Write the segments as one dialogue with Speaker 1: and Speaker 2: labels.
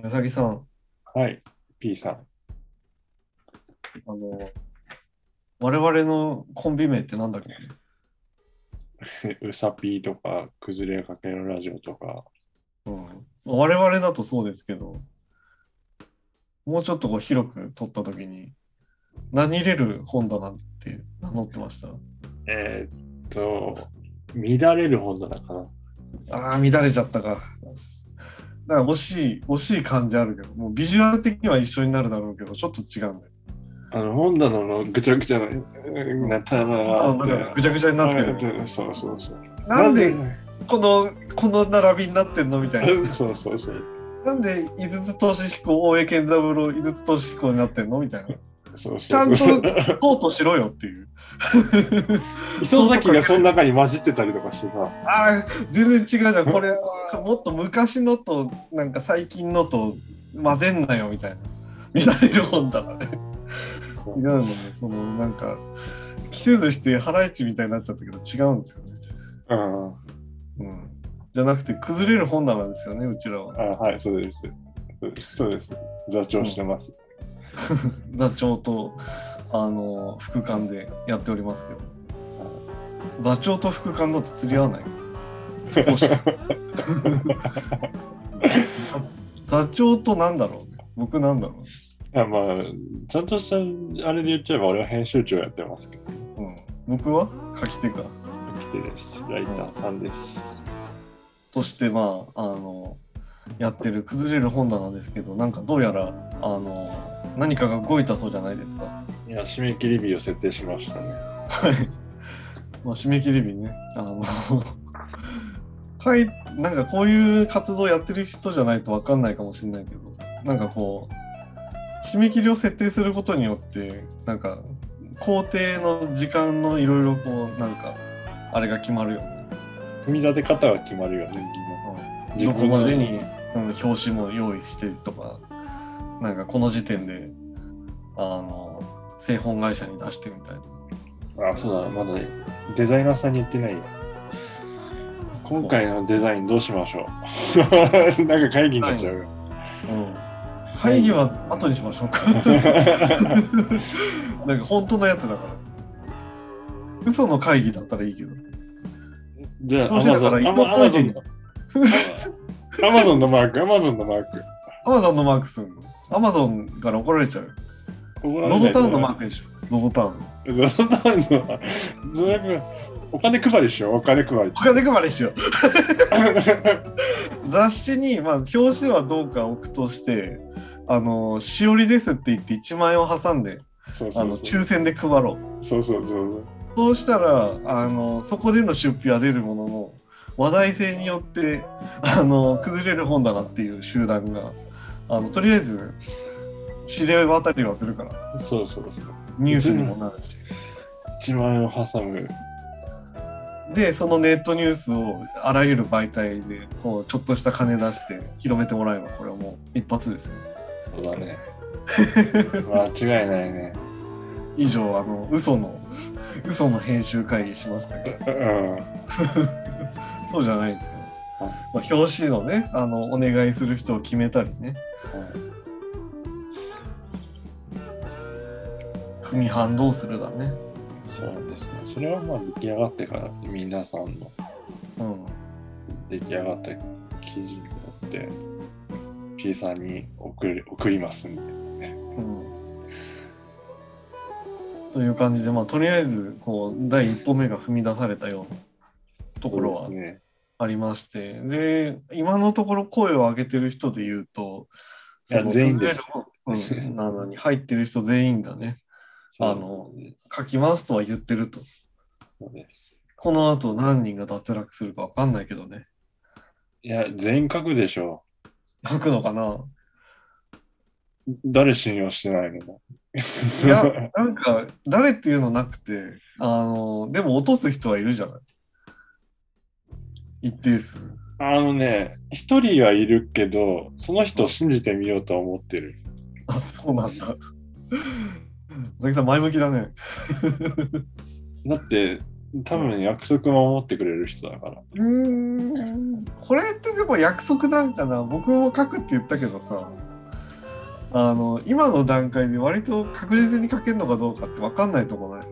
Speaker 1: うさぎさん、
Speaker 2: はい、P さん。
Speaker 1: あの、我々のコンビ名ってなんだっけ？
Speaker 2: うさぴーとか、崩れかけのラジオとか、
Speaker 1: うん。我々だとそうですけど、もうちょっとこう広く取ったときに、何入れる本棚って名乗ってました？
Speaker 2: えーっと、乱れる本棚かな。
Speaker 1: ああ、乱れちゃったか。だから惜しい、惜しい感じあるけど、もうビジュアル的には一緒になるだろうけど、ちょっと違うんだよ。
Speaker 2: あの本棚のぐちゃぐちゃなな棚が
Speaker 1: ぐちゃぐちゃになってる。
Speaker 2: る。そうそうそう。
Speaker 1: なんでこの、この並びになってんのみたいな。
Speaker 2: そうそうそう。
Speaker 1: なんで井筒俊彦、大江健三郎、井筒俊彦になってんのみたいな。
Speaker 2: そう
Speaker 1: ちゃんと
Speaker 2: そう
Speaker 1: そうとしろよっていう。
Speaker 2: 磯崎がその中に混じってたりとかしてさ、
Speaker 1: ああ、全然違うじゃん。これ、もっと昔のと、なんか最近のと混ぜんなよみたいな。乱れる本だからね。違うのね。その、なんか、着せずしてハライチみたいになっちゃったけど違うんですよね。
Speaker 2: うん。
Speaker 1: うん。じゃなくて、崩れる本棚ですよね、うちらは。
Speaker 2: あはい、そうです。そうです。座長してます。
Speaker 1: 座長と、あの、副官でやっておりますけど。座長と副官だと釣り合わない？座長となんだろうね。僕なんだろ
Speaker 2: いやまあ、ちゃんとしたあれで言っちゃえば俺は編集長やってますけど、
Speaker 1: う。うん。僕は書き手か。
Speaker 2: 来てです。ライターさんです。
Speaker 1: として、まあ、あの、やってる崩れる本棚ですけど、なんかどうやら、あの、何かが動いたそうじゃないですか。
Speaker 2: いや、締め切り日を設定しましたね。
Speaker 1: はい。まあ、締め切り日ね。あの、かい、なんかこういう活動やってる人じゃないとわかんないかもしれないけど、なんかこう、締め切りを設定することによって、なんか、工程の時間のいろいろこう、なんか、あれが決まるよね。
Speaker 2: 踏み立て方が決まるよね、
Speaker 1: うんどこまでに、うん、表紙も用意してとか、なんかこの時点で、あの、製本会社に出してみたいな。
Speaker 2: あ、そうだ、まだデザイナーさんに言ってないよ。今回のデザインどうしましょう なんか会議になっちゃうよ。
Speaker 1: うん。会議は後にしましょうか。なんか本当のやつだから。嘘の会議だったらいいけど。
Speaker 2: じゃあ、アマゾンの、アマゾンのマーク、アマゾンのマーク。
Speaker 1: アマゾンのマークすんの？アマゾンから怒られちゃうよ。
Speaker 2: 怒
Speaker 1: ゾゾタウンのマークでしょ。ゾゾタウン。
Speaker 2: ゾゾタウンの、それがお金配りしよう、お金配り。
Speaker 1: お金配りしよう。雑誌に、まあ、表紙はどうか置くとして、あの、しおりですって言って1万円を挟んで、
Speaker 2: そうそうそう
Speaker 1: あの、抽選で配ろう。
Speaker 2: そうそうそう。
Speaker 1: そうしたら、あの、そこでの出費は出るものの、話題性によって、あの、崩れる本棚っていう集団が、あの、とりあえず、指令渡りはするから、
Speaker 2: そうそうそう。
Speaker 1: ニュースにもなるし。
Speaker 2: 1万円を挟む。
Speaker 1: で、そのネットニュースをあらゆる媒体で、こう、ちょっとした金出して広めてもらえば、これはもう一発ですよ。
Speaker 2: そうだね。間違いないね。
Speaker 1: 以上、あの、嘘の、嘘の編集会議しましたけど、
Speaker 2: うん。
Speaker 1: そうじゃないんですけど。まあ、表紙のね、あの、お願いする人を決めたりね、組版どうするだね。
Speaker 2: そうですね。それはまあ出来上がってから皆さんの
Speaker 1: うん。
Speaker 2: 出来上がった記事によって P さんに送り送りますんで。
Speaker 1: うん。という感じで、まあ、とりあえず、こう、第一歩目が踏み出されたようなところは。ありまして、で、今のところ声を上げてる人で言うと、
Speaker 2: 全員です
Speaker 1: なの に入ってる人全員がね、あの書きますとは言ってると。この後何人が脱落するかわかんないけどね。
Speaker 2: いや、全員書くでしょ
Speaker 1: 書くのかな？
Speaker 2: う。誰信用してないの？だ
Speaker 1: いや、なんか、誰っていうのなくて、あの、でも落とす人はいるじゃない。一定数。
Speaker 2: あのね、一人はいるけど、その人を信じてみようとは思ってる。
Speaker 1: あ、そうなんだ。佐々木さん、前向きだね。
Speaker 2: だって、多分約束守ってくれる人だから。
Speaker 1: うーんこれってでも約束なんかな僕も書くって言ったけどさあの今の段階で割と確実に書けるのかどうかって分かんないとこない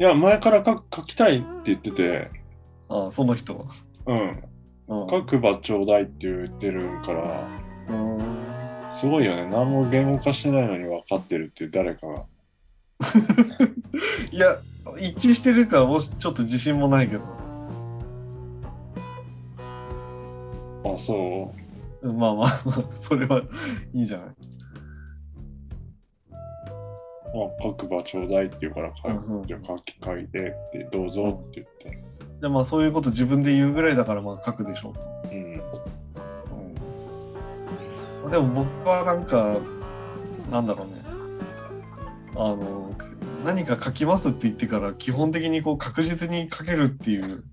Speaker 2: いや、前から書書きたいって言ってて、
Speaker 1: ああその人は。
Speaker 2: うん。
Speaker 1: うん
Speaker 2: 書くばちょうだいって言ってるから、
Speaker 1: うん
Speaker 2: すごいよね。何も言語化してないのに分かってるっていう誰かが。
Speaker 1: いや一致してるかもしちょっと自信もないけど
Speaker 2: あ、そ
Speaker 1: う？んまあまあ それはいいじゃない。
Speaker 2: う。まあ、書くばちょうだいって言うから書い,、書き書いてって、どうぞって言って。
Speaker 1: じゃあまあそういうこと自分で言うぐらいだからまあ書くでしょうと。
Speaker 2: うん。
Speaker 1: でも僕はなんかなんだろうね。あの何か書きますって言ってから基本的にこう確実に書けるっていう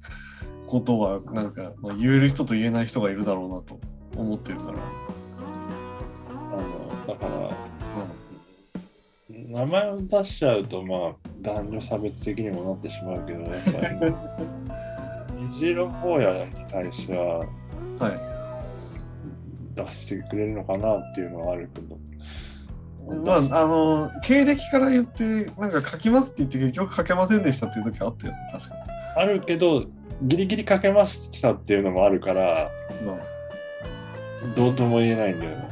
Speaker 1: ことはなんか、まあ、言える人と言えない人がいるだろうなと思ってるから、
Speaker 2: あの、だから、名前を出しちゃうと、まあ、男女差別的にもなってしまうけど、やっぱり、虹色坊やに対しては、
Speaker 1: はい
Speaker 2: 出してくれるのかなっていうのはあるけど。
Speaker 1: まああの経歴から言ってなんか書きますって言って結局書けませんでしたっていう時あったよね確かに、
Speaker 2: あるけど、ギリギリ書けましたっていうのもあるから、
Speaker 1: ま
Speaker 2: どうとも言えないんだよね。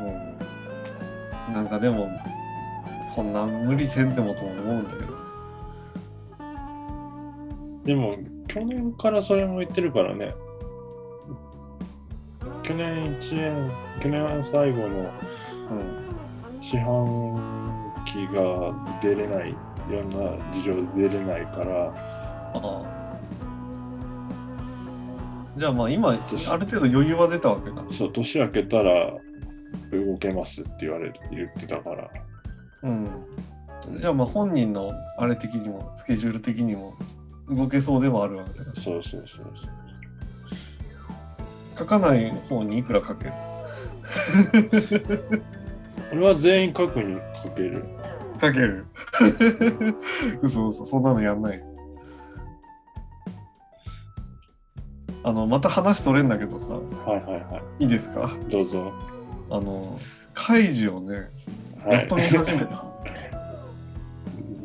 Speaker 1: あうん、なんかでもそんな無理せんでもとも思うんだけど
Speaker 2: でも、去年からそれも言ってるからね。去年1年、去年は最後の
Speaker 1: うん
Speaker 2: 四半期が出れない、いろんな事情で出れないから、
Speaker 1: ああじゃあまあ今ある程度余裕は出たわけだ。
Speaker 2: そう、年明けたら動けますって言われて言ってたから、
Speaker 1: うん。じゃあまあ本人のあれ的にもスケジュール的にも動けそうではあるわけだ。
Speaker 2: そうそうそう
Speaker 1: 書かない方にいくら書ける？
Speaker 2: 俺は全員書くに書ける。
Speaker 1: 書ける。嘘嘘そんなのやんない。あのまた話それんだけどさ
Speaker 2: はいはいはい
Speaker 1: いですか？
Speaker 2: い。どうぞ。
Speaker 1: あのカイジをね
Speaker 2: はい
Speaker 1: やっと見始めたんですよ。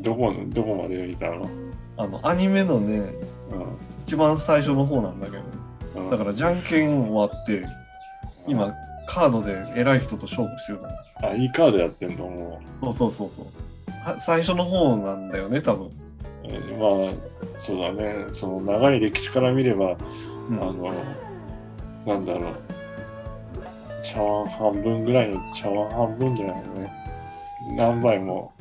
Speaker 2: どこの、どこまで見たの？
Speaker 1: あのアニメのね
Speaker 2: う
Speaker 1: 一番最初の方なんだけど
Speaker 2: ん。うん。
Speaker 1: だからじゃんけん終わって今カードで偉い人と勝負してるの
Speaker 2: あ、いいカードやってんのも
Speaker 1: そうそうそうそう。は最初の方なんだよね多分、
Speaker 2: まあ、そうだね。その長い歴史から見れば、
Speaker 1: うん。
Speaker 2: あの、なんだろう。茶碗半分ぐらいの茶碗半分じゃないのね。何杯も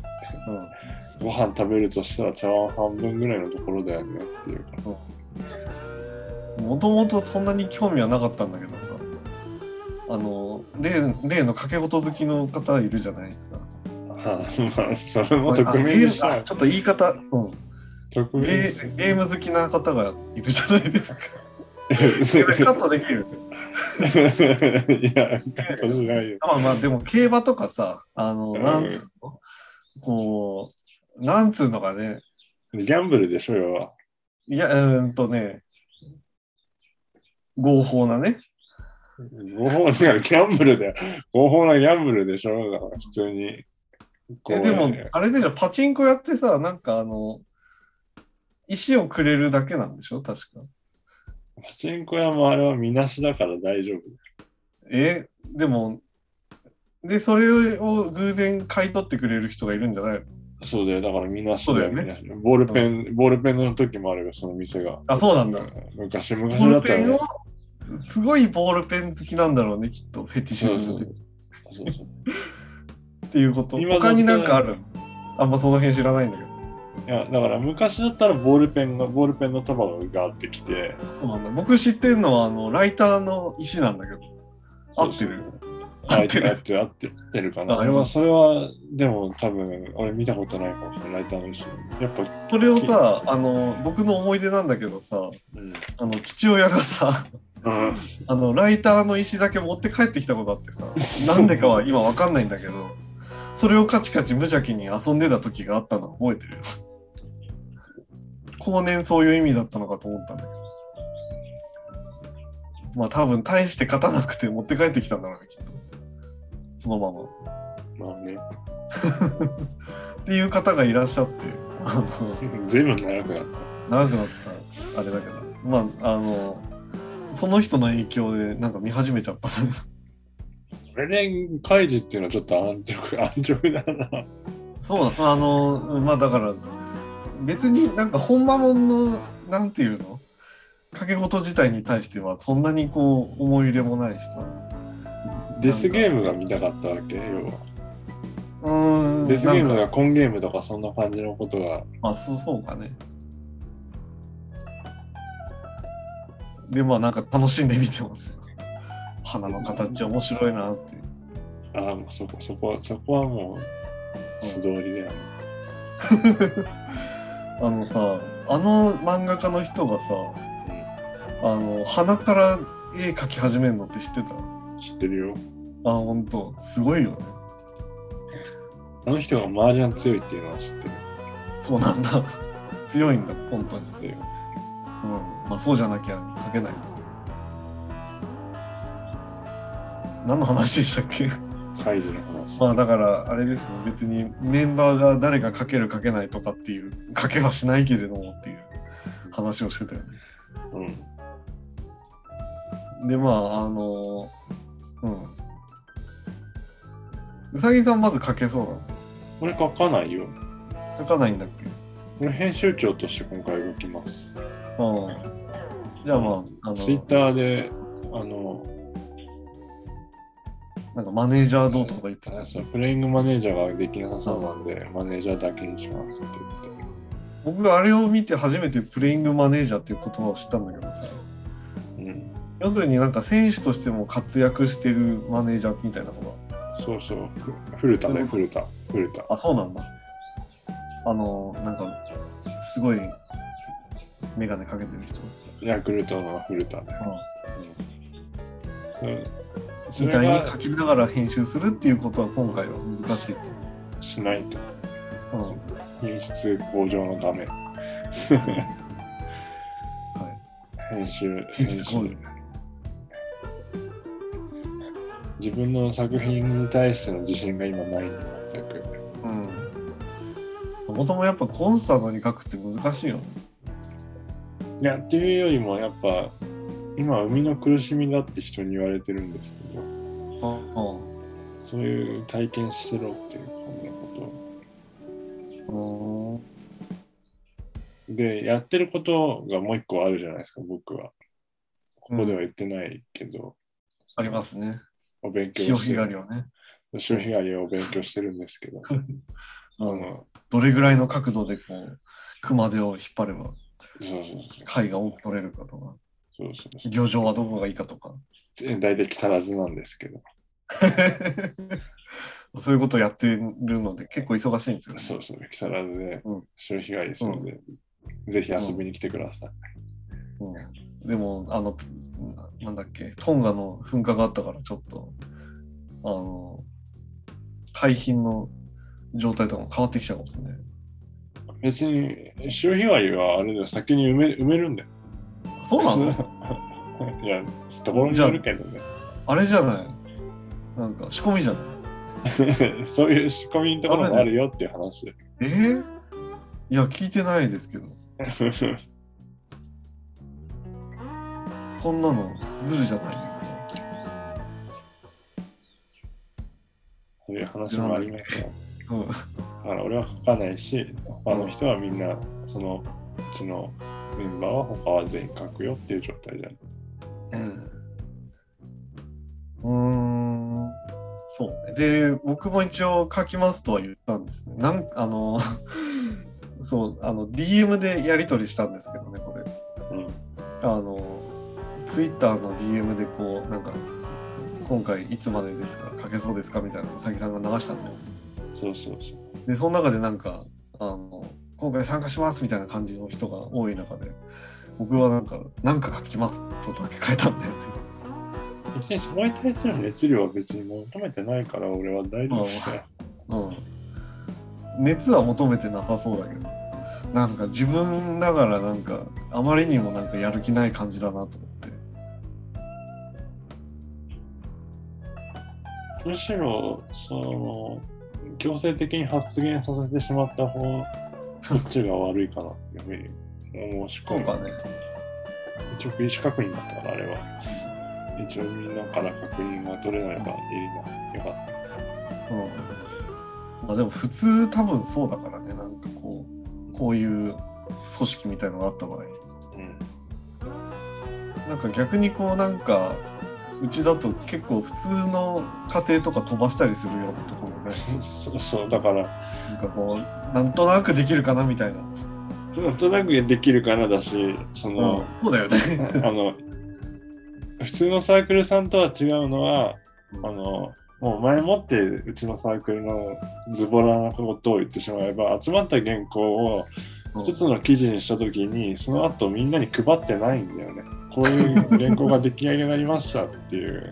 Speaker 2: ご飯食べるとしたら茶碗半分ぐらいのところだよねっていうか。
Speaker 1: もともとそんなに興味はなかったんだけどさ。あの例例の掛け事好きの方いるじゃないですか。
Speaker 2: あまあ、それも匿名に
Speaker 1: ちょっと言い方、う。ん、
Speaker 2: 匿名
Speaker 1: ゲゲーム好きな方がいるじゃないですか。カットできる。
Speaker 2: いや、カットしないよ。
Speaker 1: まあまあでも競馬とかさあの
Speaker 2: うん。
Speaker 1: なんつうの？こうなんつうのかね。
Speaker 2: ギャンブルでしょ、要は。
Speaker 1: いやうーんとね。合法なね。
Speaker 2: 合法だからギャンブルで、合法なギャンブルでしょ、だから普通に。
Speaker 1: えでもあれでしょパチンコやってさなんかあの石をくれるだけなんでしょ確か。
Speaker 2: パチンコ屋もあれはみなしだから大丈夫。
Speaker 1: えでもでそれを偶然買い取ってくれる人がいるんじゃないの？
Speaker 2: そうだよ、だからみなし
Speaker 1: そうだよね。
Speaker 2: ボールペン、ボールペンの時もあれば、その店が。
Speaker 1: あそうなんだ。
Speaker 2: 昔、昔だったらね。
Speaker 1: すごいボールペン好きなんだろうねきっとフェティシズムで。
Speaker 2: そうそう
Speaker 1: っていうこと。他になんかある？あんまその辺知らないんだけど。
Speaker 2: いや、だから昔だったらボールペンが、ボールペンの束があってきて、
Speaker 1: そうなんだ。僕知ってるのはあのライターの石なんだけど。合ってる？合
Speaker 2: 合
Speaker 1: っる
Speaker 2: って合ってるかな。
Speaker 1: あ
Speaker 2: あれは、それは、でも多分、俺見たことないかもしれない、ライターの石。やっぱ、
Speaker 1: それをさあの僕の思い出なんだけどさ
Speaker 2: うん。
Speaker 1: あの父親がさ
Speaker 2: うん
Speaker 1: あのライターの石だけ持って帰ってきたことあってさなんでかは今わかんないんだけどそれをカチカチ無邪気に遊んでた時があったの覚えてるよ後年そういう意味だったのかと思ったんだけど。まあ多分大して勝たなくて持って帰ってきたんだろうね、きっと。そのまま。
Speaker 2: まあね。
Speaker 1: っていう方がいらっしゃって、あ の
Speaker 2: 随分長くなった。
Speaker 1: 長くなったあれだけど、まああの、その人の影響でなんか見始めちゃった。
Speaker 2: レレン開示っていうのはちょっと安直、安直だな。
Speaker 1: そうなのあの、まあだから、別になんか本間もんの、なんていうの？掛け事自体に対してはそんなにこう思い入れもないしさ。
Speaker 2: デスゲームが見たかったわけ要は。
Speaker 1: うーん。
Speaker 2: デスゲームがコンゲームとかそんな感じのことが。
Speaker 1: あ、そうそうかね。で、まあなんか楽しんで見てますよ。花の形面白いなって。
Speaker 2: ああ、そこ、そこ、そこはもう素通りだよね。
Speaker 1: あのさ、あの漫画家の人がさ、あの、鼻から絵描き始めるのって知ってた？
Speaker 2: 知ってるよ。
Speaker 1: あ、ほんと。すごいよね。
Speaker 2: あの人が麻雀強いっていうのは知ってる。
Speaker 1: そうなんだ。強いんだ、本当に。
Speaker 2: 強い
Speaker 1: うん。まあそうじゃなきゃ描けない。何の話でしたっけ？
Speaker 2: 開示の話。
Speaker 1: まあだからあれですね別にメンバーが誰が書ける書けないとかっていう書けはしないけれどもっていう話をしてたよね。
Speaker 2: うん。
Speaker 1: でまああのうん。うさぎさんまず書けそうなの
Speaker 2: 俺書かないよ。
Speaker 1: 書かないんだっけ？
Speaker 2: 俺編集長として今回動きます。
Speaker 1: うん。じゃあまああの
Speaker 2: ツイッターで、あの、
Speaker 1: なんかマネージャーどうとか言ってた
Speaker 2: あそうプレイングマネージャーができなさそうなんで、マネージャーだけにしますって言って。
Speaker 1: 僕があれを見て初めてプレイングマネージャーっていう言葉を知ったんだけどさ
Speaker 2: うん。
Speaker 1: 要するになんか選手としても活躍してるマネージャーみたいなのが
Speaker 2: そうそう。ふ古田ね、古田。古田。
Speaker 1: あ、そうなんだ。あの、なんか、すごい、メガネかけてる人。
Speaker 2: ヤクルトの古田ね。
Speaker 1: うん。
Speaker 2: うん。そ
Speaker 1: みたいに書きながら編集するっていうことは今回は難しいと。
Speaker 2: しないと。
Speaker 1: うん。
Speaker 2: 品質向上のため。
Speaker 1: はい。
Speaker 2: 編集。編集自分の作品に対しての自信が今ないんだ全く。
Speaker 1: うん。そもそもやっぱコンサートに書くって難しいよね。
Speaker 2: いや、っていうよりもやっぱ、今、生みの苦しみだって人に言われてるんですけど、
Speaker 1: うん。
Speaker 2: そういう体験してろっていう感じのこと。で、やってることがもう一個あるじゃないですか、僕は。ここでは言ってないけど、
Speaker 1: ありますね。
Speaker 2: お勉強
Speaker 1: 潮干狩りをね。
Speaker 2: 潮干狩りをお勉強してるんですけど、あ
Speaker 1: うん。
Speaker 2: の、
Speaker 1: どれぐらいの角度でこう、熊手を引っ張れば
Speaker 2: そうそう
Speaker 1: 貝が多く取れるかとか、
Speaker 2: そうそうそう
Speaker 1: 漁場はどこがいいかとか。
Speaker 2: 大体木更津なんですけど、
Speaker 1: そういうことをやってるので結構忙しいんですよね。
Speaker 2: そうそう、木更津で
Speaker 1: うん
Speaker 2: 潮干狩りするんで、ぜひ遊びに来てください。
Speaker 1: うん、でも、あの、ななんだっけ、トンガの噴火があったから、ちょっと、あの、海浜の状態とかも変わってきちゃうかもしれない。
Speaker 2: 別に潮干狩りはあれだよ、先に埋め埋めるんだよ。
Speaker 1: そうなの？
Speaker 2: いや、ところによるけどね。
Speaker 1: あれじゃない？なんか仕込みじゃない？
Speaker 2: そういう仕込みのところもあるよっていう話で。
Speaker 1: えー、いや、聞いてないですけど、そんなのずるじゃないですか。
Speaker 2: そういう話もありますよ。
Speaker 1: うん
Speaker 2: だから俺は書かないし、他の人はみんな、そのうちのメンバーは他は全員書くよっていう状態じゃん。
Speaker 1: うん。うーん。そうね。で、僕も一応書きますとは言ったんですね。なんあの、そう、あの、DM でやり取りしたんですけどね、これ。
Speaker 2: うん。
Speaker 1: あの、Twitter の DM でこう、なんか、今回いつまでですか書けそうですかみたいなのをうさぎさんが流したんだよ。
Speaker 2: そうそうそう。
Speaker 1: で、その中でなんか、あの、今回参加しますみたいな感じの人が多い中で、僕はなんか、なんか書きますとだけ書いたんだよね。
Speaker 2: 別にそこに対する熱量は別に求めてないから俺は大丈夫だよ。
Speaker 1: うん。熱は求めてなさそうだけど。なんか自分ながらなんかあまりにもなんかやる気ない感じだなと
Speaker 2: むしろ、その、強制的に発言させてしまった方、そっちが悪いかなっていうふうに思うし
Speaker 1: そうかね
Speaker 2: 一応、意思確認だったから、あれは。一応、みんなから確認が取れないから、いいな。よかっ
Speaker 1: うんまあでも普通多分そうだからねなんかこうこういう組織みたいのがあった場合
Speaker 2: た。うん。
Speaker 1: なんか逆にこうなんかうちだと結構普通の家庭とか飛ばしたりするようなところね
Speaker 2: そうそう、だから、
Speaker 1: なんかこうなんとなくできるかなみたいな、
Speaker 2: なんとなくできるかなだし、その、
Speaker 1: そうだよね。
Speaker 2: あの、普通のサークルさんとは違うのは、あの、もう前もってうちのサークルのズボラなことを言ってしまえば、集まった原稿を一つの記事にしたときに、その後みんなに配ってないんだよね。こういう原稿が出来上がりましたっていう、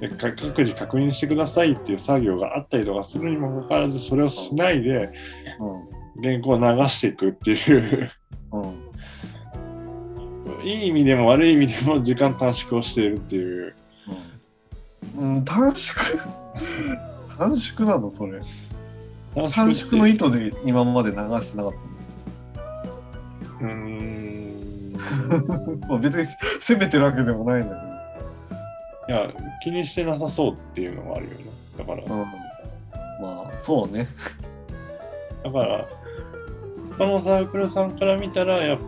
Speaker 2: でか各自確認してくださいっていう作業があったりとかするにもかかわらず、それをしないで原稿を流していくっていう、
Speaker 1: うんうん
Speaker 2: いい意味でも悪い意味でも時間短縮をしているっていう。
Speaker 1: うん、うん短縮？短縮なの？それ。
Speaker 2: 短
Speaker 1: 短縮の意図で今まで流してなかっ
Speaker 2: う
Speaker 1: まあ別に責めてるわけでもないんだ
Speaker 2: いや、気にしてなさそうっていうのがあるよね。だから、
Speaker 1: けど、うん、まあそうね。
Speaker 2: だから、他のサークルさんから見たら、やっぱ、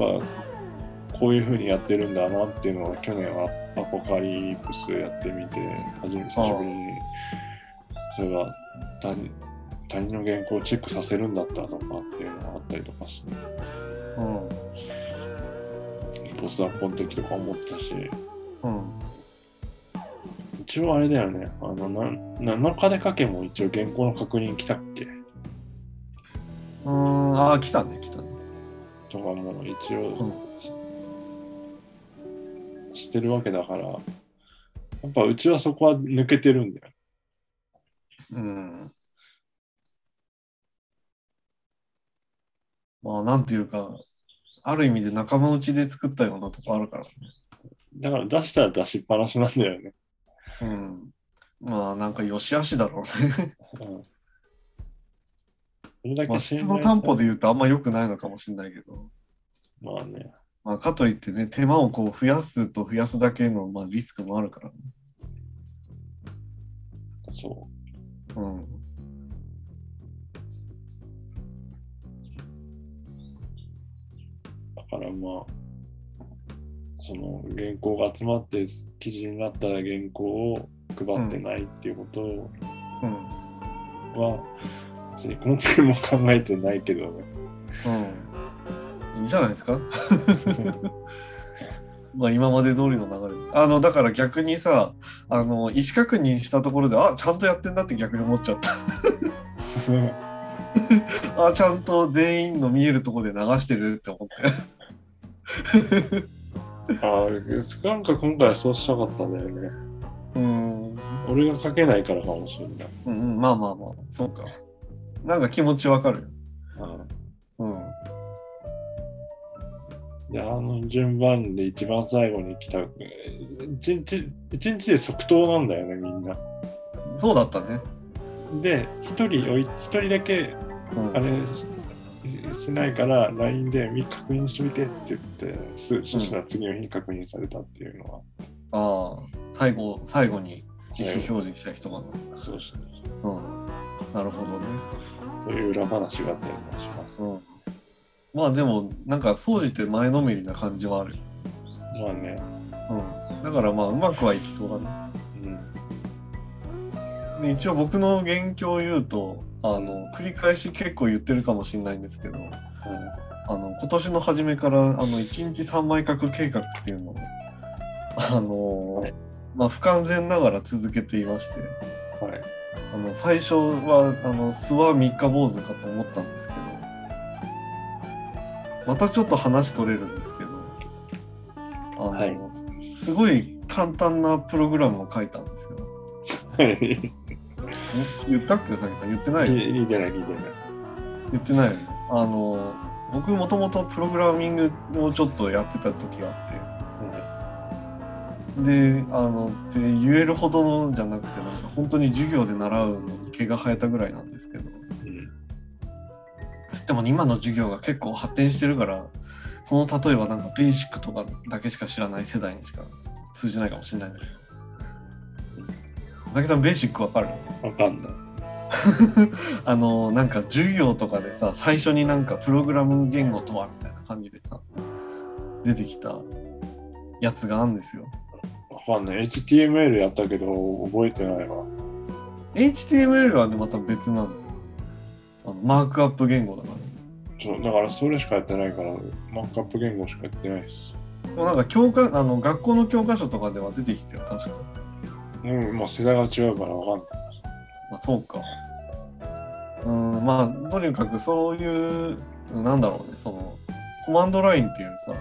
Speaker 2: こういう風にやってるんだなっていうのは、去年はアポカリプスやってみて、初めて久しぶりに、それが他人他人の原稿をチェックさせるんだったとかっていうのがあったりとかして、
Speaker 1: うん
Speaker 2: ポスアップの時とか思ったし、
Speaker 1: うん
Speaker 2: 一応あれだよね、あの、な7日で書けも一応原稿の確認来たっけ
Speaker 1: うんああ来たね来たね
Speaker 2: とかも一応、
Speaker 1: うん
Speaker 2: してるわけだから、やっぱうちはそこは抜けてるんだよ。
Speaker 1: うんまあなんていうかある意味で仲間内で作ったようなとこあるからね。
Speaker 2: だから出したら出しっぱなしなんだよね。
Speaker 1: うん。まあなんか良し悪しだろうね。
Speaker 2: うん、それだ
Speaker 1: まあ質
Speaker 2: 頼
Speaker 1: の担保で言うとあんま良くないのかもしれないけど。
Speaker 2: まあね。
Speaker 1: まあかといってね手間をこう増やすと増やすだけのまあリスクもあるからね。
Speaker 2: そ
Speaker 1: う。ん
Speaker 2: う。だからまあ、その原稿が集まって記事になったら原稿を配ってないっていうこと
Speaker 1: うん。
Speaker 2: は、別に今回も考えてないけどね。
Speaker 1: うん。いいんじゃないですか？まあ今まで通りの流れ。あのだから逆にさあの意思確認したところであちゃんとやってんだって逆に思っちゃった。あちゃんと全員の見えるところで流してるって思って
Speaker 2: ああ、なんか今回はそうしたかったんだよね。
Speaker 1: うん。
Speaker 2: 俺が書けないからかもしれない。
Speaker 1: うんうんまあまあまあそうか。なんか気持ちわかるよ。
Speaker 2: うん
Speaker 1: うん。
Speaker 2: で、あの順番で一番最後に来た、一日、一日で即答なんだよね、みんな。
Speaker 1: そうだったね。
Speaker 2: で、一人おい、一人だけ、
Speaker 1: うん。
Speaker 2: あれししないから、LINE でみ確認してみてって言って、すそしたら次の日に確認されたっていうのは、
Speaker 1: ああ最後最後に自主表示した人が。
Speaker 2: そうそう
Speaker 1: う。ん。なるほどね。
Speaker 2: そういう裏話があったりもします。
Speaker 1: うん。まあでもなんか総じて前のめりな感じはある
Speaker 2: まあね、
Speaker 1: うん。だからまあうまくはいきそうだね。
Speaker 2: うん。
Speaker 1: で一応僕の現況を言うとあの繰り返し結構言ってるかもしれないんですけどあの今年の初めからあの1日3枚書く計画っていうのをあの、
Speaker 2: はい
Speaker 1: まあ不完全ながら続けていまして
Speaker 2: うん。はい。
Speaker 1: あの最初はあの諏訪三日坊主かと思ったんですけどまたちょっと話それるんですけどあの、
Speaker 2: はい
Speaker 1: すごい簡単なプログラムを書いたんですよ。
Speaker 2: はい。
Speaker 1: 言ったっけさきさん？言ってない？よ
Speaker 2: 聞いてない、聞いてない。
Speaker 1: 言ってない。あの僕もともとプログラミングをちょっとやってた時があってであので言えるほどのじゃなくてなんか本当に授業で習うのに毛が生えたぐらいなんですけど
Speaker 2: うん
Speaker 1: つっても今の授業が結構発展してるからその例えばなんかベーシックとかだけしか知らない世代にしか通じないかもしれないんだけど佐々木さんベーシックわかる？
Speaker 2: わかんない。
Speaker 1: あのなんか授業とかでさ最初になんかプログラム言語とはみたいな感じでさ出てきたやつがあるんですよ。
Speaker 2: わかんない。HTML やったけど覚えてないわ。
Speaker 1: HTML はねまた別なの？あのマークアップ言語だから。
Speaker 2: そうだからそれしかやってないから、マークアップ言語しかやってないです。
Speaker 1: でもなんか教科あの学校の教科書とかでは出てきてよ確か。
Speaker 2: うん、もう世代が違うからわかんない。
Speaker 1: まあそうか。うんまあとにかくそういうなんだろうねそのコマンドラインっていうさ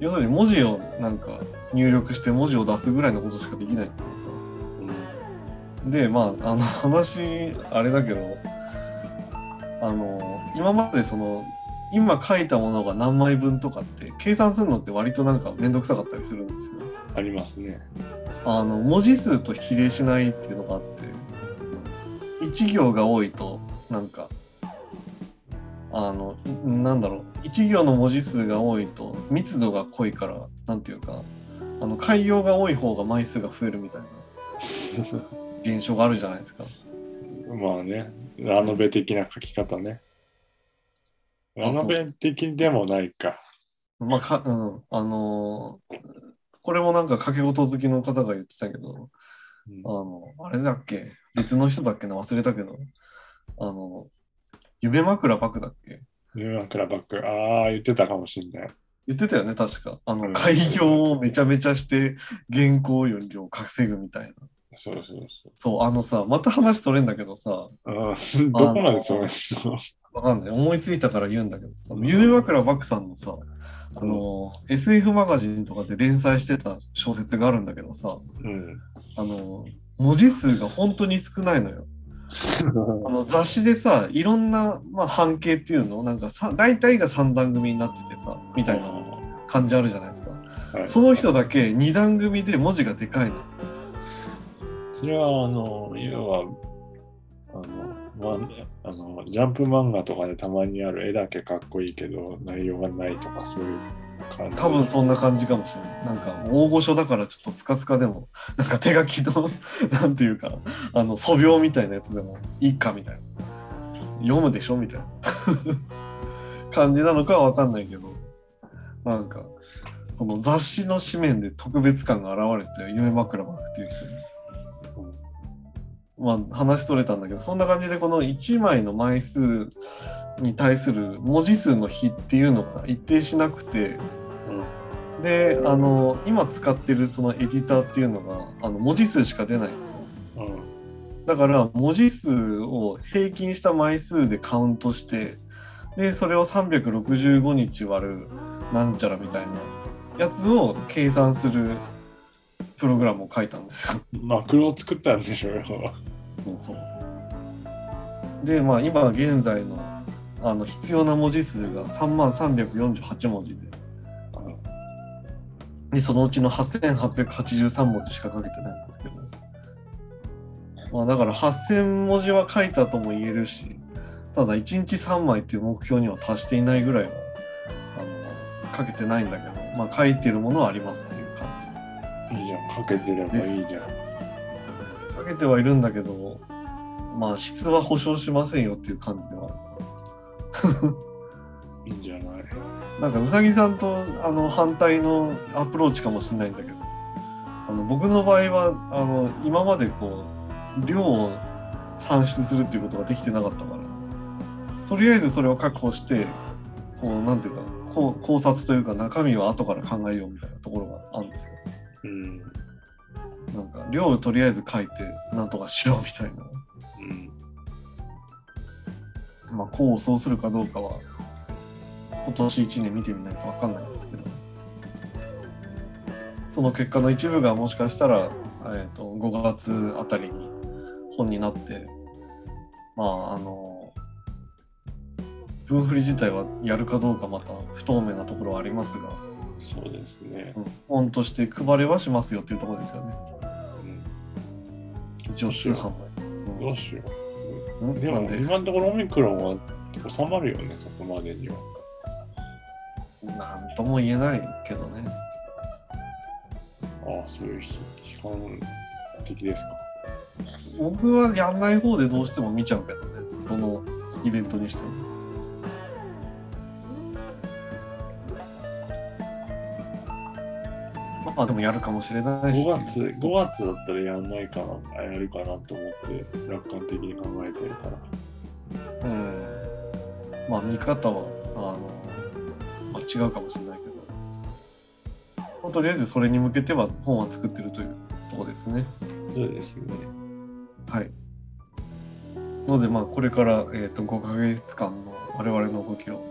Speaker 1: 要するに文字をなんか入力して文字を出すぐらいのことしかできないんですよ。でまああの話あれだけどあの今までその今書いたものが何枚分とかって計算するのって割となんか面倒くさかったりするんですよ。
Speaker 2: ありますね。
Speaker 1: あの文字数と比例しないっていうのがあって1行が多いとなんかあのんなんだろう1行の文字数が多いと密度が濃いからなんていうかあの改行が多い方が枚数が増えるみたいな現象があるじゃないですか。
Speaker 2: まあね、ラノベ的な書き方ね。ラノベ的でもないか。
Speaker 1: まあか、うん、あのーこれもなんか掛け事好きの方が言ってたけど、
Speaker 2: うん
Speaker 1: あの、あれだっけ？別の人だっけな？忘れたけど、あの、夢枕バクだっけ？
Speaker 2: ニューアンクラバック。ああ、言ってたかもしんない。
Speaker 1: 言ってたよね、確か。あの、
Speaker 2: うん
Speaker 1: 開業をめちゃめちゃして原稿よりを稼ぐみたいな。
Speaker 2: そうそうそ
Speaker 1: そう、あのさ、また話それんだけどさ、
Speaker 2: う。あ ーどこまでそうですの
Speaker 1: わかんない。思いついたから言うんだけどさ、夢枕バクさんのさ、あの、SF マガジンとかで連載してた小説があるんだけどさ、
Speaker 2: うん。
Speaker 1: あの、文字数が本当に少ないのよ。あの雑誌でさ、いろんな、まあ、半径っていうのなんかさ、大体が3段組になっててさ、みたいな感じあるじゃないですか。
Speaker 2: はい
Speaker 1: その人だけ2段組で文字がでかいの。
Speaker 2: それは、あの、要は、あの、まあ、あの、ジャンプ漫画とかでたまにある絵だけかっこいいけど、内容がないとか、そういう感じ。
Speaker 1: 多分そんな感じかもしれない。なんか大御所だからちょっとスカスカでも、なんか手書きの、なんていうか、あの素描みたいなやつでもいいかみたいな。読むでしょみたいな 感じなのかはわかんないけど、なんか、その雑誌の紙面で特別感が現れてた、夢枕幕っていう人に。まあ話それたんだけど、そんな感じでこの1枚の枚数に対する文字数の比っていうのが一定しなくて、であの今使ってるそのエディターっていうのがあの文字数しか出ないんですよ
Speaker 2: うん。うん。
Speaker 1: だから文字数を平均した枚数でカウントしてでそれを365日割るなんちゃらみたいなやつを計算するプログラムを書いたんですよ
Speaker 2: マクロを作ったんでしょうよ。
Speaker 1: そうそうでまあ今現在のあの必要な文字数が3万348文字でで、そのうちの8883文字しか書けてないんですけど。まあだから8000文字は書いたとも言えるし、ただ1日3枚っていう目標には達していないぐらいは、あの、書けてないんだけど、まあ書いてるものはありますっていう感じ
Speaker 2: いいじゃん。かけてればいいじゃん。
Speaker 1: じ。書けてはいるんだけど、まあ質は保証しませんよっていう感じではある。
Speaker 2: いいんじゃない？
Speaker 1: なんかうさぎさんとあの反対のアプローチかもしれないんだけどあの僕の場合はあの今までこう量を算出するっていうことができてなかったからとりあえずそれを確保してこうなんていうかこう考察というか中身は後から考えようみたいなところがあるんですよ。
Speaker 2: うん。
Speaker 1: なんか量をとりあえず書いてなんとかしようみたいな。
Speaker 2: うん。
Speaker 1: まあこうそうするかどうかは今年1年見てみないと分かんないんですけどその結果の一部がもしかしたら、えー、と5月あたりに本になってまああの分振り自体はやるかどうかまた不透明なところはありますが、
Speaker 2: そうですね
Speaker 1: う。ん、本として配れはしますよっていうところですよね。
Speaker 2: うん、
Speaker 1: 一応通販売。
Speaker 2: どうしよ
Speaker 1: うん
Speaker 2: う。でも
Speaker 1: で、
Speaker 2: 今のところオミクロンは収まるよね、そこまでには。
Speaker 1: なんとも言えないけどね。
Speaker 2: ああ、そういう悲悲観的ですか。
Speaker 1: 僕はやんない方でどうしても見ちゃうけどね。どのイベントにしても。まあでもやるかもしれないし。
Speaker 2: 5月、5月だったらやんないかな、あやるかなと思って楽観的に考えてるから。
Speaker 1: うん。まあ見方は、あの、まあ、違うかもしれないけど。まあとりあえずそれに向けては本は作ってるというところですね。
Speaker 2: そうですね。
Speaker 1: はい。ので、まあ、これから、えー、と5ヶ月間の我々の動きを、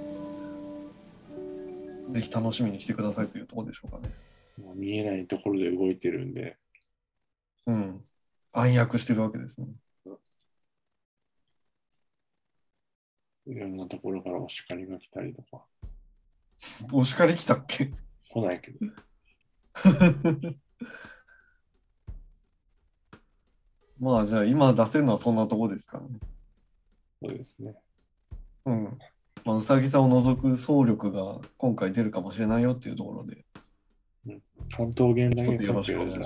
Speaker 1: ぜひ楽しみにしてくださいというところでしょうかね。
Speaker 2: 見えないところで動いてるんで、
Speaker 1: うん。暗躍してるわけですね。
Speaker 2: いろんなところからお叱りが来たりとか、
Speaker 1: お叱り来たっけ？
Speaker 2: 来ないけど、
Speaker 1: まあ、じゃあ今出せるのはそんなところですからね。
Speaker 2: そうですね。
Speaker 1: うん。まあ、うさぎさんを除く総力が今回出るかもしれないよっていうところで。
Speaker 2: 関東圏だけ
Speaker 1: よろしくお願いし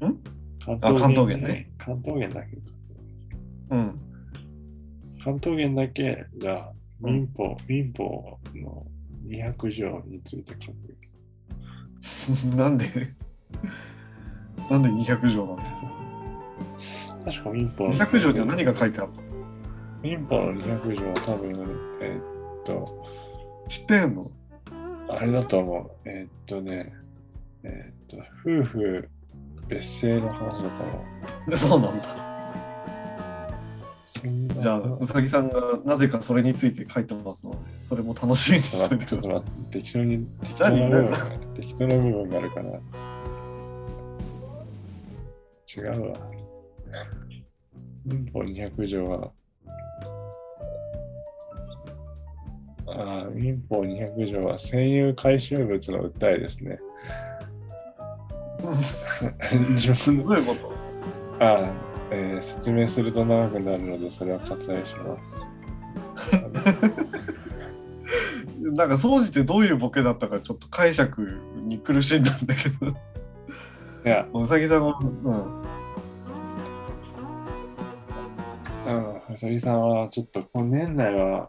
Speaker 2: す。
Speaker 1: ん
Speaker 2: 関
Speaker 1: 東圏ね。
Speaker 2: 関東圏だけ。
Speaker 1: うん。
Speaker 2: 関東圏だけ、じゃあ、
Speaker 1: うん
Speaker 2: 民法、民法の200条について書く。
Speaker 1: なんで？なんで200条なの
Speaker 2: 確か民法の
Speaker 1: ?200 条には何が書いてあるの？
Speaker 2: 民法の200条は多分、えーっと、
Speaker 1: 知ってんの？
Speaker 2: あれだと思う。えーっとね、えーっと、夫婦別姓の話だと思
Speaker 1: そうなんだ。じゃあ、うさぎさんがなぜかそれについて書いてますので、それも楽しみにしておいてくだ
Speaker 2: と待って、適当に、適当な部分が、適当な部分があるから。違うわ。民法200条は、ああ、民法200条は占有回収物の訴えですね。自分の
Speaker 1: どういうこと。
Speaker 2: ああ、えー説明すると長くなるので、それは割愛します。
Speaker 1: なんか、総じてどういうボケだったかちょっと解釈に苦しんだんだけど、
Speaker 2: いや、
Speaker 1: うさぎさんが、うん、
Speaker 2: うん、うさぎさんはちょっと今年内は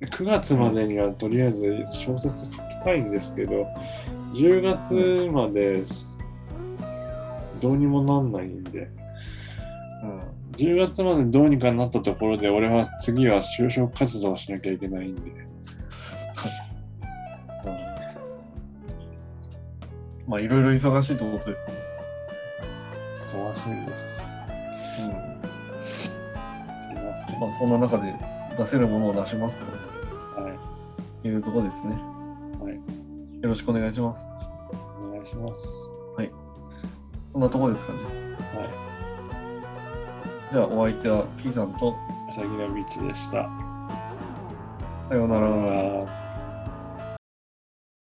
Speaker 2: 9月までにはとりあえず小説書きたいんですけど、10月までどうにもなんないんで、
Speaker 1: うん、
Speaker 2: 10月までどうにかなったところで、俺は次は就職活動をしなきゃいけないんで、
Speaker 1: まあ、いろいろ忙しいとことですね。
Speaker 2: 忙しいです。
Speaker 1: うん
Speaker 2: すいません。
Speaker 1: まあ、そんな中で出せるものを出します
Speaker 2: はい。
Speaker 1: というところですね。
Speaker 2: はい。
Speaker 1: よろしくお願いします。
Speaker 2: お願いします。
Speaker 1: こんなところですかね。
Speaker 2: はい。
Speaker 1: じゃあ、お相手は P さんと、
Speaker 2: うさぎのビーチでした。さようなら